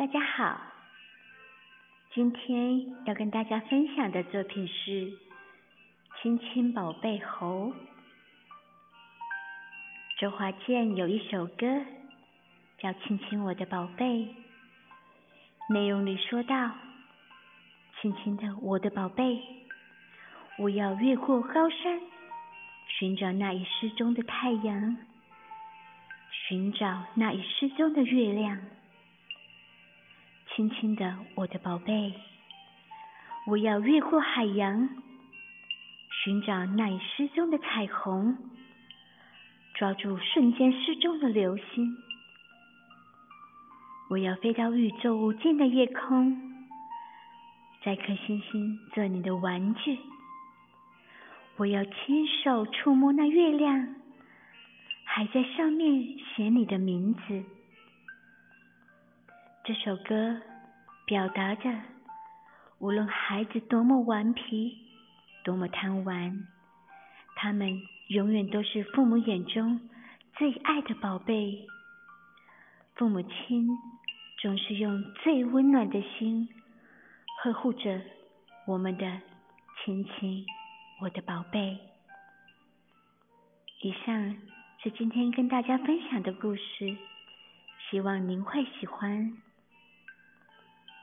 大家好，今天要跟大家分享的作品是《亲亲宝贝猴》。周华健有一首歌叫《亲亲我的宝贝》，内容里说到：“亲亲的我的宝贝，我要越过高山，寻找那已失踪的太阳。”寻找那已失踪的月亮，轻轻的，我的宝贝，我要越过海洋，寻找那已失踪的彩虹，抓住瞬间失踪的流星。我要飞到宇宙无尽的夜空，摘颗星星做你的玩具。我要亲手触摸那月亮。还在上面写你的名字。这首歌表达着，无论孩子多么顽皮，多么贪玩，他们永远都是父母眼中最爱的宝贝。父母亲总是用最温暖的心呵护着我们的亲亲，我的宝贝。以上。是今天跟大家分享的故事，希望您会喜欢。